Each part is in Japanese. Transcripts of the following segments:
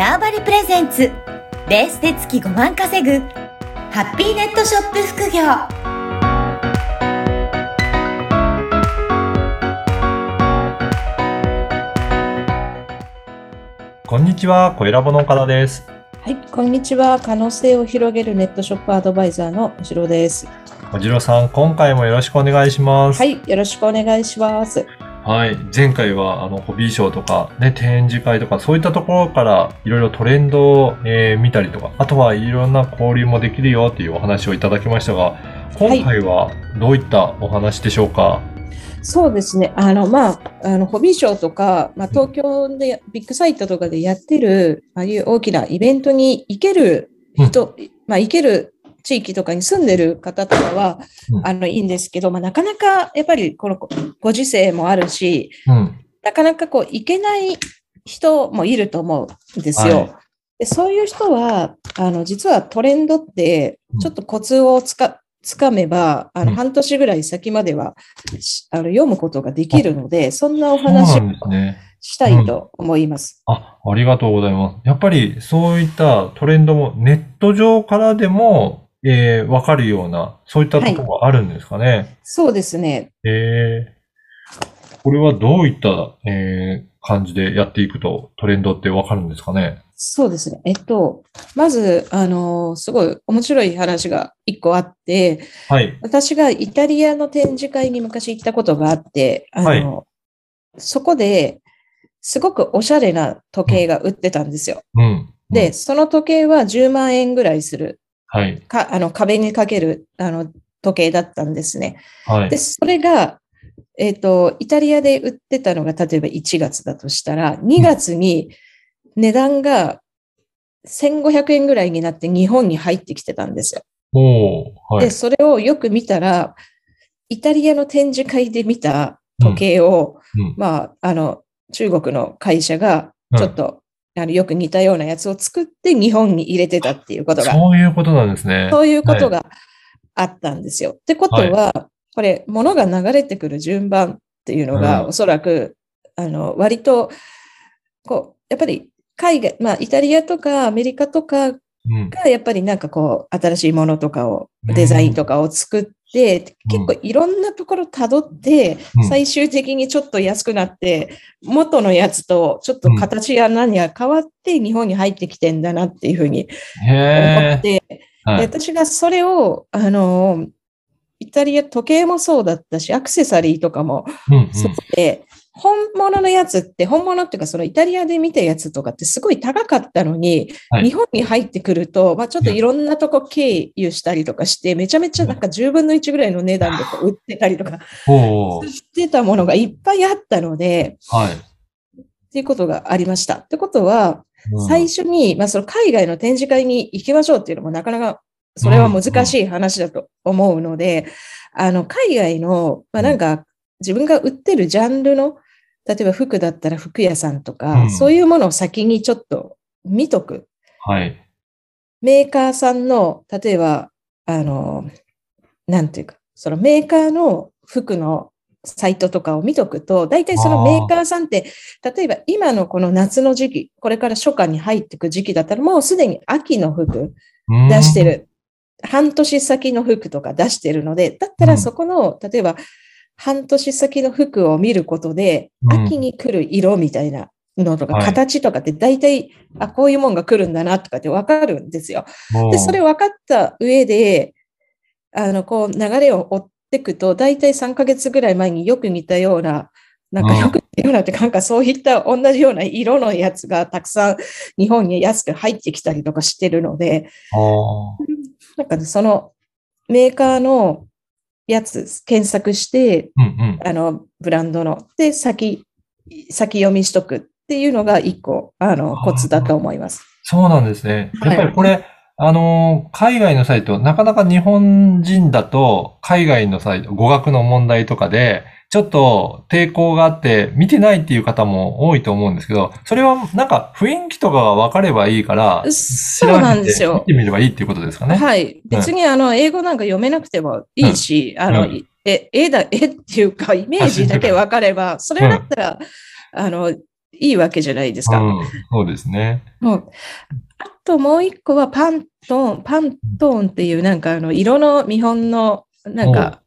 ターバリプレゼンツベースで月5万稼ぐハッピーネットショップ副業こんにちは、小ラボの岡田です。はい、こんにちは。可能性を広げるネットショップアドバイザーのおしろです。おじろさん、今回もよろしくお願いします。はい、よろしくお願いします。はい。前回は、あの、ホビーショーとか、ね、展示会とか、そういったところから、いろいろトレンドを、えー見たりとか、あとはいろんな交流もできるよっていうお話をいただきましたが、今回はどういったお話でしょうか、そうですね。あの、まあ、あの、ホビーショーとか、まあ、東京でビッグサイトとかでやってる、ああいう大きなイベントに行ける人、まあ、行ける地域とかに住んでる方とかは、うんあの、いいんですけど、まあ、なかなか、やっぱり、このご時世もあるし、うん。なかなかこう、行けない人もいると思うんですよ。はいでそういう人は、あの、実はトレンドってうん、ちょっとコツをつか、つかめば、あの、うん半年ぐらい先までは、しあの読むことができるので、そんなお話を。したいと思います。あ、ありがとうございます。やっぱりそういったトレンドもネット上からでも、えー、わかるような、そういったところがあるんですかね？そうですね。えー、これはどういった、えー、感じでやっていくとトレンドってわかるんですかね？そうですね。えっと、まず、あの、すごい面白い話が一個あって、はい。私がイタリアの展示会に昔行ったことがあって、あの、そこで、すごくおしゃれな時計が売ってたんですよ。うん。で、うん、その時計は10万円ぐらいする、はい。か、あの、壁にかける、あの、時計だったんですね。はいで、。それが、えっ、と、イタリアで売ってたのが、例えば1月だとしたら、2月に値段が1500円ぐらいになって日本に入ってきてたんですよ。はいで、。それをよく見たら、イタリアの展示会で見た時計を、うんまあ、あの、中国の会社が、ちょっと、あの、よく似たようなやつを作って日本に入れてたっていうことが、そういうことなんですね。そういうことがあったんですよ。ってことは、これ、物が流れてくる順番っていうのが、うんおそらく、あの、割と、こう、やっぱり、海外、まあ、イタリアとかアメリカとかうん。がやっぱりなんかこう、新しいものとかを、デザインとかを作って、うん結構いろんなところ辿って、うん最終的にちょっと安くなって、元のやつとちょっと形や何や変わって日本に入ってきてんだなっていうふうに思。って、はい。で私がそれを、あの、イタリア時計もそうだったし、アクセサリーとかもそうで、本物のやつって、本物っていうか、そのイタリアで見たやつとかってすごい高かったのに、はい。日本に入ってくると、まあちょっとい。ろんなとこ経由したりとかして、めちゃめちゃなんか10分の1ぐらいの値段で売ってたりとかしてたものがいっぱいあったので、はい。っていうことがありました。ってことは、うん。最初に、まあ、その海外の展示会に行きましょうっていうのもなかなか、それは難しい話だと思うので、あの、海外の、まあ、なんか、自分が売ってるジャンルの、例えば服だったら服屋さんとか、うんそういうものを先にちょっと見とく。はい。メーカーさんの、例えば、あの、なんていうか、そのメーカーの服のサイトとかを見とくと、大体そのメーカーさんって、例えば今のこの夏の時期、これから初夏に入っていく時期だったら、もうすでに秋の服うん出して。る。半年先の服とか出してるので、だったらそこの、例えば半年先の服を見ることで、うん。秋に来る色みたいなのとか、はい。形とかって大体、あ、こういうもんが来るんだなとかってわかるんですよ。で、それ分かった上で、あの、こう、流れを追っていくと、大体3ヶ月ぐらい前によく似たような、なんかうん。よく似たようなって、なんかそういった同じような色のやつがたくさん日本に安く入ってきたりとかしてるので、あなんかね、そのメーカーのやつ検索して、ーうんうん。あの、ブランドの、で、先、先読みしとくっていうのが一個、あの、コツだと思います。そうなんですね。はいやっぱりこれ、あのー、海外のサイト、なかなか日本人だと、海外のサイト、語学の問題とかで、ちょっと抵抗があって、見てないっていう方も多いと思うんですけど、それはなんか雰囲気とかが分かればいいから、そうなんですよ見てみればいいっていうことですかね。はい。別に、あの、英語なんか読めなくてもいいし、あの、うんえ、絵だ、絵っていうか、イメージだけ分かれば、それだったら、あの、いいわけじゃないですか。うん、そうですね。もうあともう一個はパントーン、パントーンっていうなんかあの色の見本のなんか、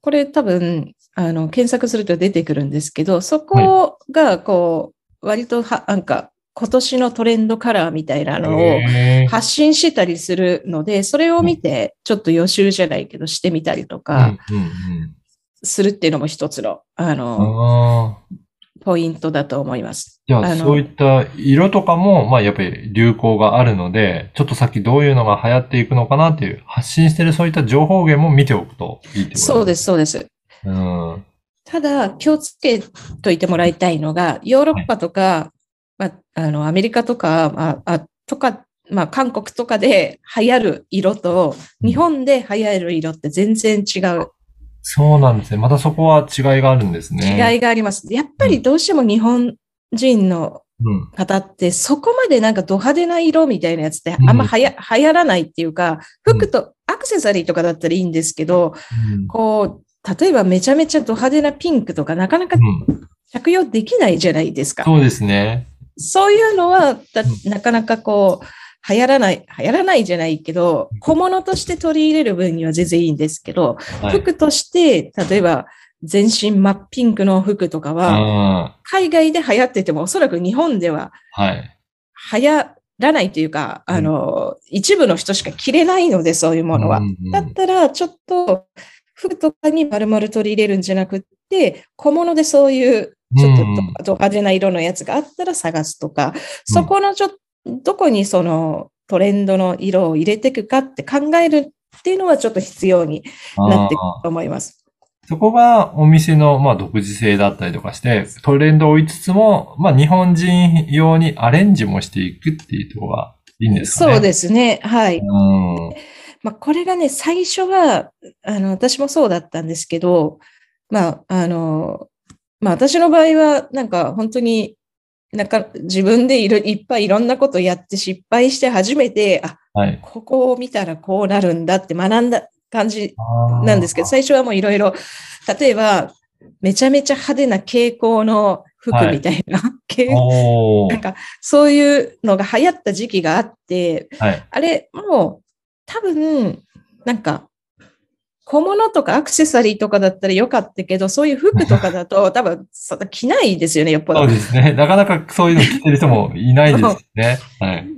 これ多分あの検索すると出てくるんですけど、そこがこう割とはなんか今年のトレンドカラーみたいなのを発信してたりするので、それを見てちょっと予習じゃないけどしてみたりとうんかうんするっていうのも一つのあうん。の。ポイントだと思います。じゃあ、そういった色とかも、まあ、やっぱり流行があるので、ちょっと先どういうのが流行っていくのかなっていう、発信してるそういった情報源も見ておくといいってことそうです、そうです。す。うん。ただ、気をつけといてもらいたいのが、ヨーロッパとか、まあ、あの、アメリカとか、まあ、あとか、まあ、韓国とかで流行る色と、日本で流行る色って全然違う。そうなんですね。またそこは違いがあるんですね。違いがあります。やっぱりどうしても日本人のうん。方って、そこまでなんかド派手な色みたいなやつってうんあんまはや、流行らないっていうか、服とアクセサリーとかだったらいいんですけど、うんこう、例えばめちゃめちゃド派手なピンクとかなかなかうん着用できないじゃないですか。そうですね。そういうのは、なかなかこう、流行らない、流行らないじゃないけど、小物として取り入れる分には全然いいんですけど、はい。服として、例えば全身真っピンクの服とかうん。は、は。海外で流行ってても、おそらく日本ではい流行らないというか、うんあの、一部の人しか着れないので、そういうものはうん。うんだったら、ちょっと、服とかに丸々取り入れるんじゃなくって、小物でそういう、ちょっとド派手な色のやつがあったら探すとか、そこのちょっと、どこにそのトレンドの色を入れていくかって考えるっていうのはちょっと必要になっていくあーと思います。そこがお店の、まあ、独自性だったりとかして、トレンドを追いつつも、まあ、日本人用にアレンジもしていくっていうところがいいんですかね。そうですね。はい。うん。まあ、これがね、最初は、あの、私もそうだったんですけど、まあ、あの、まあ、私の場合は、なんか本当に、なんか自分でいるいっぱいいろんなことやって失敗して初めて、あ、はい。ここを見たらこうなるんだって学んだ感じなんですけど、ど。最初はもういろいろ、例えば、めちゃめちゃ派手な蛍光の服みたいな、蛍おーなんかそういうのが流行った時期があって、はい。あれ、もう、多分、なんか、小物とかアクセサリーとかだったらよかったけど、そういう服とかだと 多分着ないですよね、よっぽどそう。ですね。なかなかそういうの着てる人もいないですね。はい。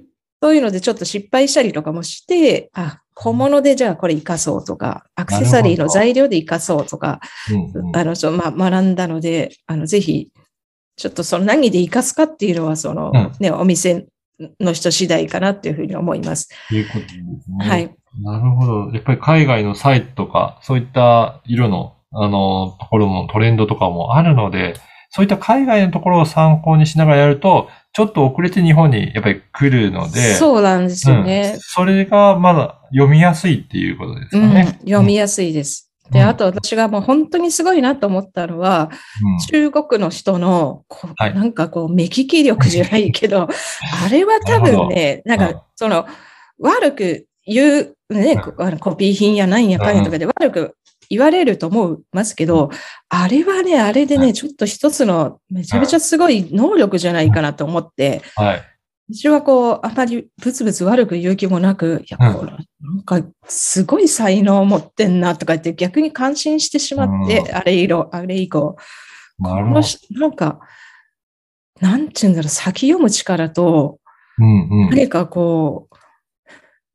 そういうのでちょっと失敗したりとかもして、あ、小物でじゃあこれ活かそうとか、アクセサリーの材料で活かそうとか、うんうんあの、そう、まあ、学んだので、あの、ぜひ、ちょっとその何で活かすかっていうのは、その、うんね、お店の人次第かなっていうふうに思います。ということですね。はい。なるほど。やっぱり海外のサイトとか、そういった色の、あの、ところもトレンドとかもあるので、そういった海外のところを参考にしながらやると、ちょっと遅れて日本にやっぱり来るので、そうなんですようんね。それがまだ読みやすいっていうことですうんかね。読みやすいです。で、うん。あと私がもう本当にすごいなと思ったのは、中国の人の、こうはい。なんかこう、目利き力じゃないけど、あれは多分ね、なんうん。か、その、悪く言う、ね、こあのコピー品やなんやかんやとかで悪く言われると思いますけど、あれはね、あれではね、ちょっと一つのめちゃめちゃすごい能力じゃないかなと思って、私はこう、あまりブツブツ悪く言う気もなく、いや、うんこれなんか、すごい才能を持ってんなとか言って逆に感心してしまって、うあれ以降、あれ以降。の。人なんか、なんていうんだろう、先読む力と、うんうん。何かこう、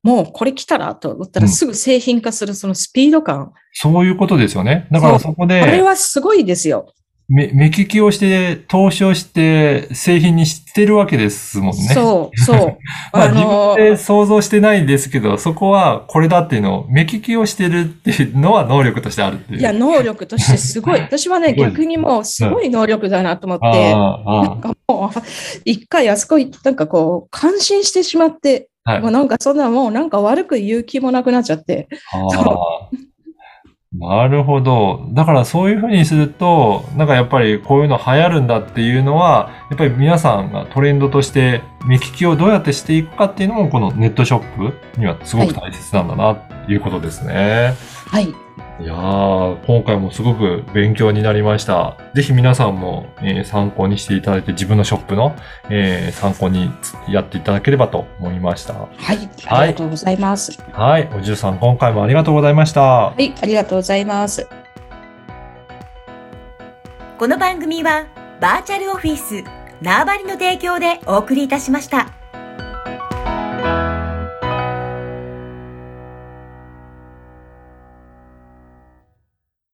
もうこれ来たらと思ったうんらすぐ製品化するそのスピード感。そういうことですよね。だからそこあれで、はすごいですよ。目目利きをして、投資をして、製品にしてるわけですもんね。そう、そう。まあ、あの自分で想像してないんですけど、そこはこれだっていうのを目利きをしてるっていうのは能力としてあるっていう。いや、能力としてすごい。私はね、逆にもうすごい能力だなと思って、なんかもう、一回あそこ行なんかこう、感心してしまって、はいもうなんかそんなもうなんか悪く言う気もなくなっちゃって。なるほど。だからそういうふうにすると、なんかやっぱりこういうの流行るんだっていうのは、やっぱり皆さんがトレンドとして目利きをどうやってしていくかっていうのも、このネットショップにはすごく大切なんだなっていうことですね。はい。いやー、今回もすごく勉強になりました。ぜひ皆さんも、えー参考にしていただいて、自分のショップの、えー参考にやっていただければと思いました。はい。ありがとうございます。はい。おじゅさん、今回もありがとうございました。はい。ありがとうございます。この番組はバーチャルオフィス縄張りの提供でお送りいたしました。